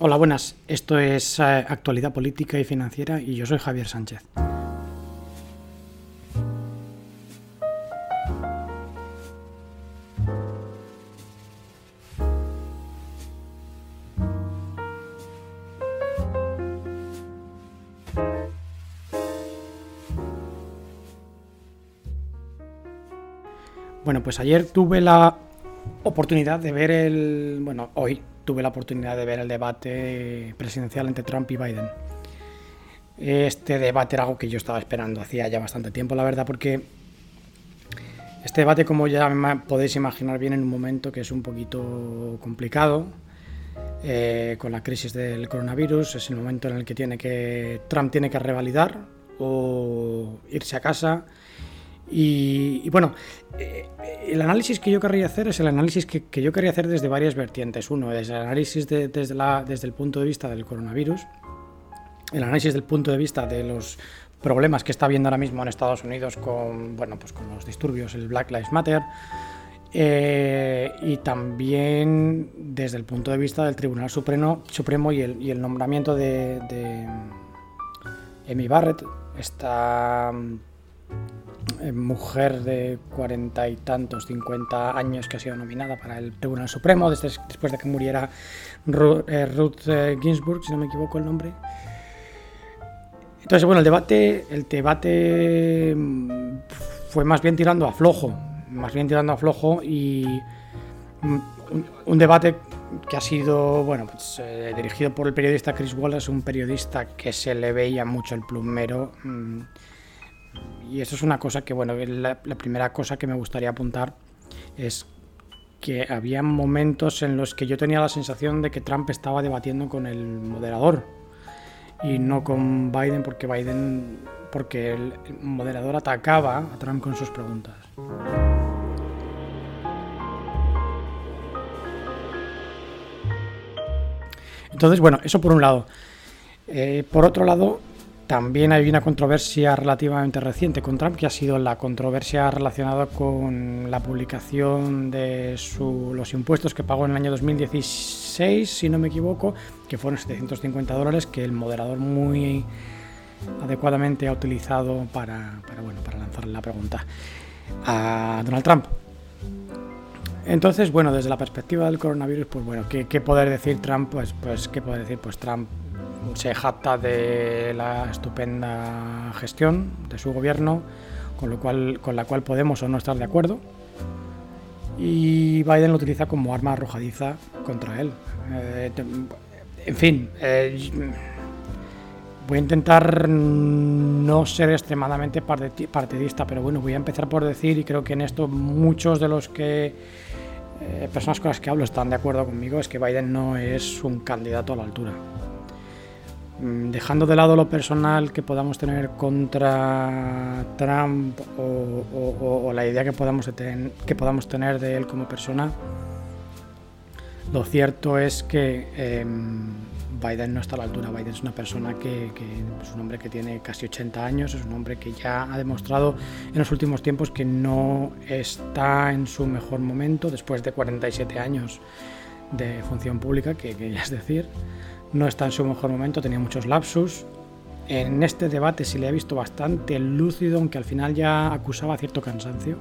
Hola, buenas. Esto es eh, Actualidad Política y Financiera y yo soy Javier Sánchez. Bueno, pues ayer tuve la oportunidad de ver el. Bueno, hoy tuve la oportunidad de ver el debate presidencial entre Trump y Biden. Este debate era algo que yo estaba esperando hacía ya bastante tiempo, la verdad, porque este debate, como ya podéis imaginar, viene en un momento que es un poquito complicado. Eh, con la crisis del coronavirus, es el momento en el que, tiene que Trump tiene que revalidar o irse a casa y, bueno, eh, el análisis que yo querría hacer es el análisis que, yo quería hacer desde varias vertientes. Uno es el análisis desde, la, desde el punto de vista del coronavirus, el análisis del punto de vista de los problemas que está habiendo ahora mismo en Estados Unidos con, bueno, pues con los disturbios, el Black Lives Matter, eh, y también desde el punto de vista del Tribunal Supremo, Supremo y, el, nombramiento de, de Barrett, esta mujer de cuarenta y tantos, cincuenta años que ha sido nominada para el Tribunal Supremo desde, después de que muriera eh, Ruth, eh, Ginsburg, si no me equivoco el nombre. Entonces, bueno, el debate, el debate mm, fue más bien tirando a flojo, más bien tirando a flojo y mm, un, debate que ha sido, bueno, pues, dirigido por el periodista Chris Wallace, un periodista que se le veía mucho el plumero. Mm, y eso es una cosa que, bueno, la, primera cosa que me gustaría apuntar es que había momentos en los que yo tenía la sensación de que Trump estaba debatiendo con el moderador y no con Biden porque Biden porque el moderador atacaba a Trump con sus preguntas. Entonces, bueno, eso por un lado. Eh, por otro lado, también hay una controversia relativamente reciente con Trump, que ha sido la controversia relacionada con la publicación de los impuestos que pagó en el año 2016, si no me equivoco, que fueron 750 dólares, que el moderador muy adecuadamente ha utilizado para, bueno, para lanzarle la pregunta a Donald Trump. Entonces, bueno, desde la perspectiva del coronavirus, pues bueno, ¿qué, qué poder decir Trump? Pues, pues, ¿qué puede decir? Pues Trump se jacta de la estupenda gestión de su gobierno, con, lo cual, con la cual podemos o no estar de acuerdo. Y Biden lo utiliza como arma arrojadiza contra él. Eh, en fin, eh, voy a intentar no ser extremadamente partidista, pero bueno, voy a empezar por decir, y creo que en esto muchos de los que eh, personas con las que hablo están de acuerdo conmigo, es que Biden no es un candidato a la altura. Mm, dejando de lado lo personal que podamos tener contra Trump o, la idea que podamos, que podamos tener de él como persona, lo cierto es que em, Biden no está a la altura. Biden es una persona que, es un hombre que tiene casi 80 años, es un hombre que ya ha demostrado en los últimos tiempos que no está en su mejor momento después de 47 años de función pública, que, que es decir no está en su mejor momento, tenía muchos lapsus. En este debate sí le he visto bastante lúcido, aunque al final ya acusaba cierto cansancio.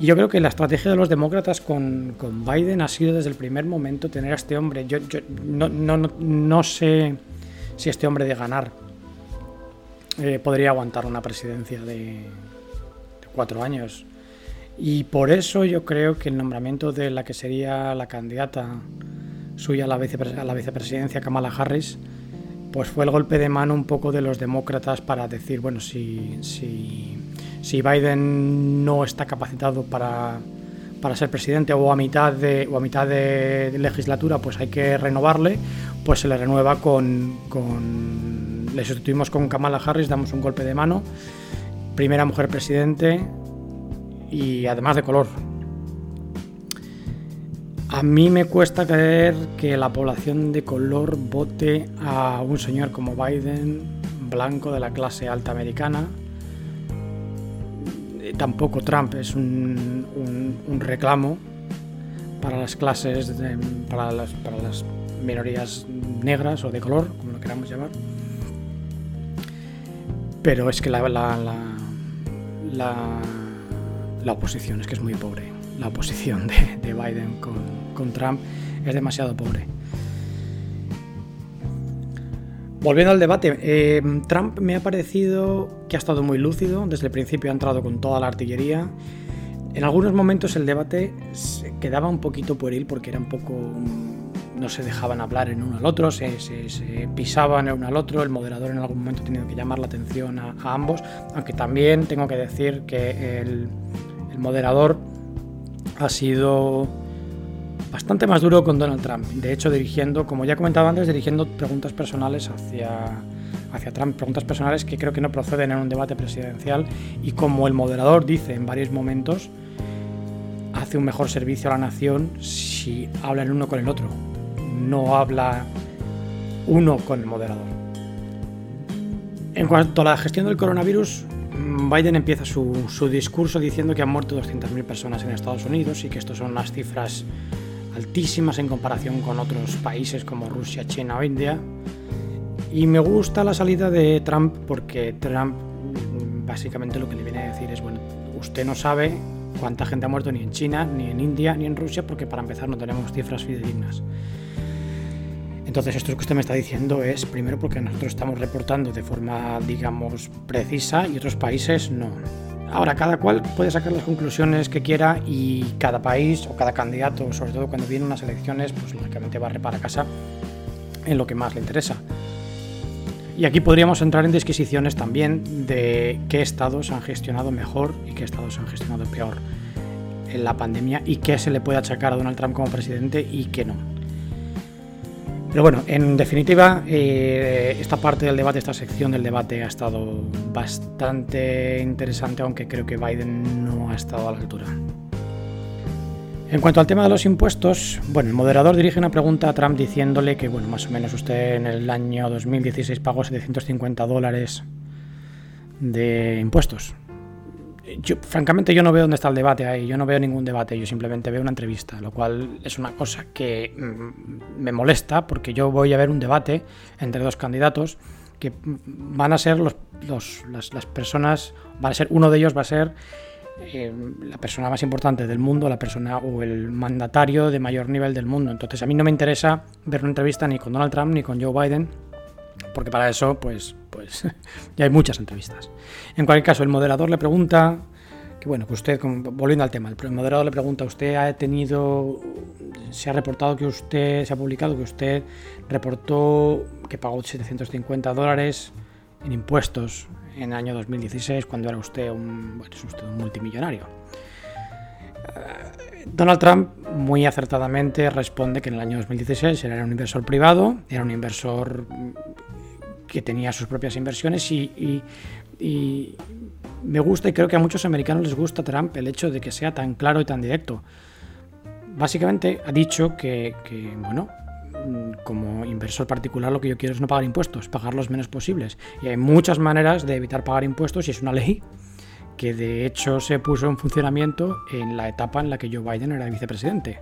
Y yo creo que la estrategia de los demócratas con, Biden ha sido desde el primer momento tener a este hombre. Yo, no, sé si este hombre de ganar eh, podría aguantar una presidencia de, de, cuatro años. Y por eso yo creo que el nombramiento de la que sería la candidata suya a la, vicepresidencia, Kamala Harris, pues fue el golpe de mano un poco de los demócratas para decir, bueno, si, si, si Biden no está capacitado para, para, ser presidente o a mitad de, o a mitad de, legislatura, pues hay que renovarle, pues se le renueva con, con, le sustituimos con Kamala Harris, damos un golpe de mano, primera mujer presidente y además de color, a mí me cuesta creer que la población de color vote a un señor como Biden, blanco de la clase alta americana. Tampoco Trump es un, reclamo para las clases, para, las, minorías negras o de color, como lo queramos llamar. Pero es que la, la, oposición es que es muy pobre. La oposición de, de Biden con, Trump es demasiado pobre. Volviendo al debate, eh, Trump me ha parecido que ha estado muy lúcido, desde el principio ha entrado con toda la artillería. En algunos momentos el debate se quedaba un poquito pueril porque era un poco. no se dejaban hablar en uno al otro, se, pisaban en uno al otro. El moderador en algún momento ha tenido que llamar la atención a, ambos, aunque también tengo que decir que el moderador ha sido bastante más duro con Donald Trump. De hecho, dirigiendo, como ya he comentado antes, dirigiendo preguntas personales hacia, hacia Trump, preguntas personales que creo que no proceden en un debate presidencial y como el moderador dice en varios momentos, hace un mejor servicio a la nación si hablan uno con el otro, no habla uno con el moderador. En cuanto a la gestión del coronavirus, Biden empieza su, su discurso diciendo que han muerto 200.000 personas en Estados Unidos y que estas son unas cifras altísimas en comparación con otros países como Rusia, China o India. Y me gusta la salida de Trump porque Trump mm, básicamente lo que le viene a decir es, bueno, usted no sabe cuánta gente ha muerto ni en China, ni en India, ni en Rusia, porque para empezar no tenemos cifras fidedignas. Entonces esto que usted me está diciendo es, primero, porque nosotros estamos reportando de forma, digamos, precisa y otros países no. Ahora, cada cual puede sacar las conclusiones que quiera y cada país o cada candidato, sobre todo cuando vienen unas elecciones, pues lógicamente va a repara casa en lo que más le interesa. Y aquí podríamos entrar en disquisiciones también de qué estados han gestionado mejor y qué estados han gestionado peor en la pandemia y qué se le puede achacar a Donald Trump como presidente y qué no. Pero bueno, en definitiva, eh, esta parte del debate, esta sección del debate ha estado bastante interesante, aunque creo que Biden no ha estado a la altura. En cuanto al tema de los impuestos, bueno, el moderador dirige una pregunta a Trump diciéndole que, bueno, más o menos usted en el año 2016 pagó 750 dólares de impuestos yo, francamente yo no veo dónde está el debate ahí, yo no veo ningún debate, yo simplemente veo una entrevista, lo cual es una cosa que mm, me molesta porque yo voy a ver un debate entre dos candidatos que van a ser los, las, personas, van a ser uno de ellos va a ser eh, la persona más importante del mundo, la persona o el mandatario de mayor nivel del mundo. Entonces a mí no me interesa ver una entrevista ni con Donald Trump ni con Joe Biden porque para eso pues, pues ya hay muchas entrevistas. En cualquier caso, el moderador le pregunta, que bueno, que usted, volviendo al tema, el moderador le pregunta, ¿usted ha tenido, se ha reportado que usted, se ha publicado que usted reportó que pagó 750 dólares en impuestos en el año 2016 cuando era usted un, bueno, es usted un multimillonario? Donald Trump muy acertadamente responde que en el año 2016 era un inversor privado, era un inversor que tenía sus propias inversiones y, me gusta y creo que a muchos americanos les gusta Trump el hecho de que sea tan claro y tan directo. Básicamente ha dicho que, que bueno, como inversor particular lo que yo quiero es no pagar impuestos, pagar los menos posibles. Y hay muchas maneras de evitar pagar impuestos y es una ley que de hecho se puso en funcionamiento en la etapa en la que Joe Biden era vicepresidente.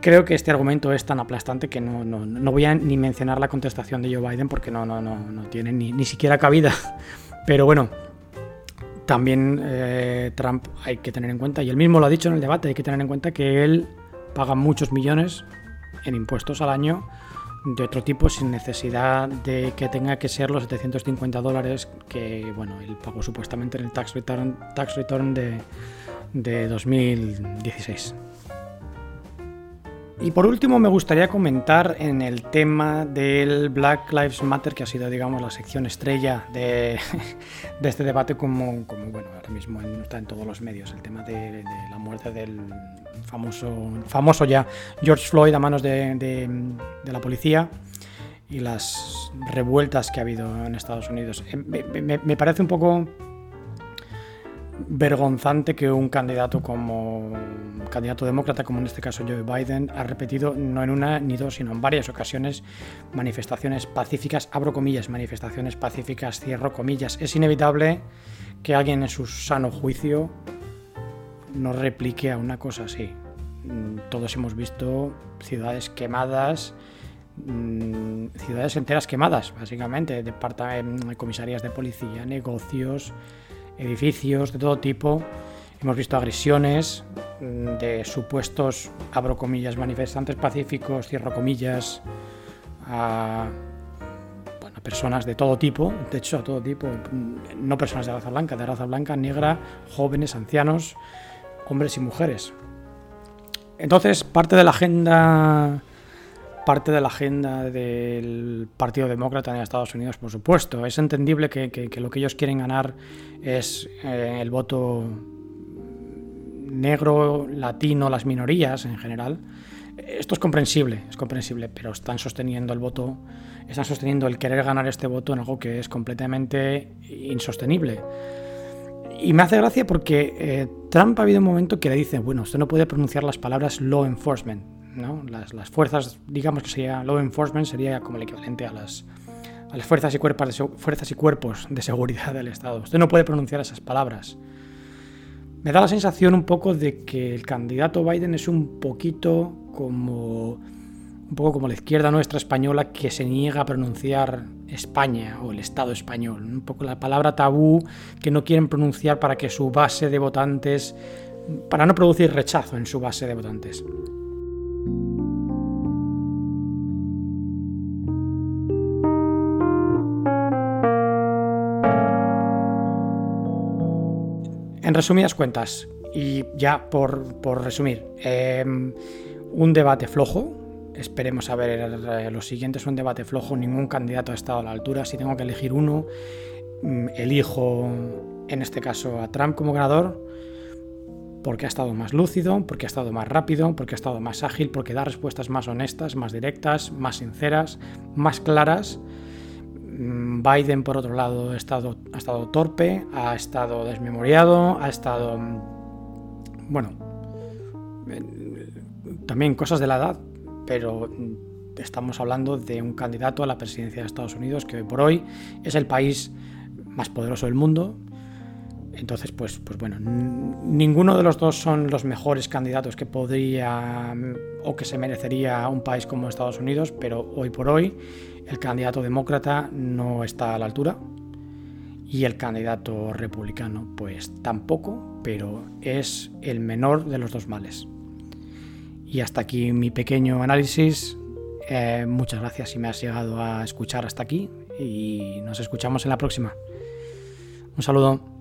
Creo que este argumento es tan aplastante que no, no, voy a ni mencionar la contestación de Joe Biden porque no, no, no, no tiene ni, ni siquiera cabida. Pero bueno, también eh, Trump hay que tener en cuenta, y él mismo lo ha dicho en el debate, hay que tener en cuenta que él paga muchos millones en impuestos al año de otro tipo sin necesidad de que tenga que ser los 750 dólares que bueno él pagó supuestamente en el tax return, tax return de, de 2016. Y por último me gustaría comentar en el tema del Black Lives Matter, que ha sido, digamos, la sección estrella de, este debate, como, bueno, ahora mismo está en todos los medios, el tema de, la muerte del famoso, famoso ya George Floyd a manos de, la policía y las revueltas que ha habido en Estados Unidos. Eh, me parece un poco vergonzante que un candidato como candidato demócrata, como en este caso Joe Biden, ha repetido no en una ni dos, sino en varias ocasiones manifestaciones pacíficas, abro comillas, manifestaciones pacíficas, cierro comillas. Es inevitable que alguien en su sano juicio no replique a una cosa así. todos hemos visto ciudades quemadas, mm, ciudades enteras quemadas, básicamente, de comisarías de policía, negocios, edificios de todo tipo. Hemos visto agresiones mm, de supuestos, abro comillas, manifestantes pacíficos, cierro comillas, a personas de todo tipo, de hecho a todo tipo, no personas de raza blanca, de raza blanca, negra, jóvenes, ancianos, hombres y mujeres. Entonces, parte de la agenda parte de la agenda del Partido Demócrata en Estados Unidos, por supuesto. Es entendible que, lo que ellos quieren ganar es eh, el voto negro, latino, las minorías en general. Esto es comprensible, es comprensible, pero están sosteniendo el voto están sosteniendo el querer ganar este voto en algo que es completamente insostenible. Y me hace gracia porque eh, Trump ha habido un momento que le dice, bueno, usted no puede pronunciar las palabras law enforcement, ¿no? Las, fuerzas, digamos que sería law enforcement, sería como el equivalente a las, a las fuerzas, y cuerpos de, fuerzas y cuerpos de seguridad del Estado. Usted no puede pronunciar esas palabras. Me da la sensación un poco de que el candidato Biden es un poquito como un poco como la izquierda nuestra española que se niega a pronunciar España o el Estado español, un poco la palabra tabú que no quieren pronunciar para que su base de votantes, para no producir rechazo en su base de votantes. En resumidas cuentas, y ya por, resumir, em, un debate flojo, Esperemos a ver eh, lo siguiente es un debate flojo, ningún candidato ha estado a la altura. Si tengo que elegir uno, mm, elijo en este caso a Trump como ganador porque ha estado más lúcido, porque ha estado más rápido, porque ha estado más ágil, porque da respuestas más honestas, más directas, más sinceras, más claras. Mm, Biden, por otro lado, ha estado, ha estado torpe, ha estado desmemoriado, ha estado... Mm, bueno, también cosas de la edad, pero estamos hablando de un candidato a la presidencia de Estados Unidos que hoy por hoy es el país más poderoso del mundo. Entonces, pues, pues bueno, ninguno de los dos son los mejores candidatos que podría o que se merecería un país como Estados Unidos, pero hoy por hoy el candidato demócrata no está a la altura y el candidato republicano pues tampoco, pero es el menor de los dos males. Y hasta aquí mi pequeño análisis. Eh, muchas gracias si me has llegado a escuchar hasta aquí y nos escuchamos en la próxima. Un saludo.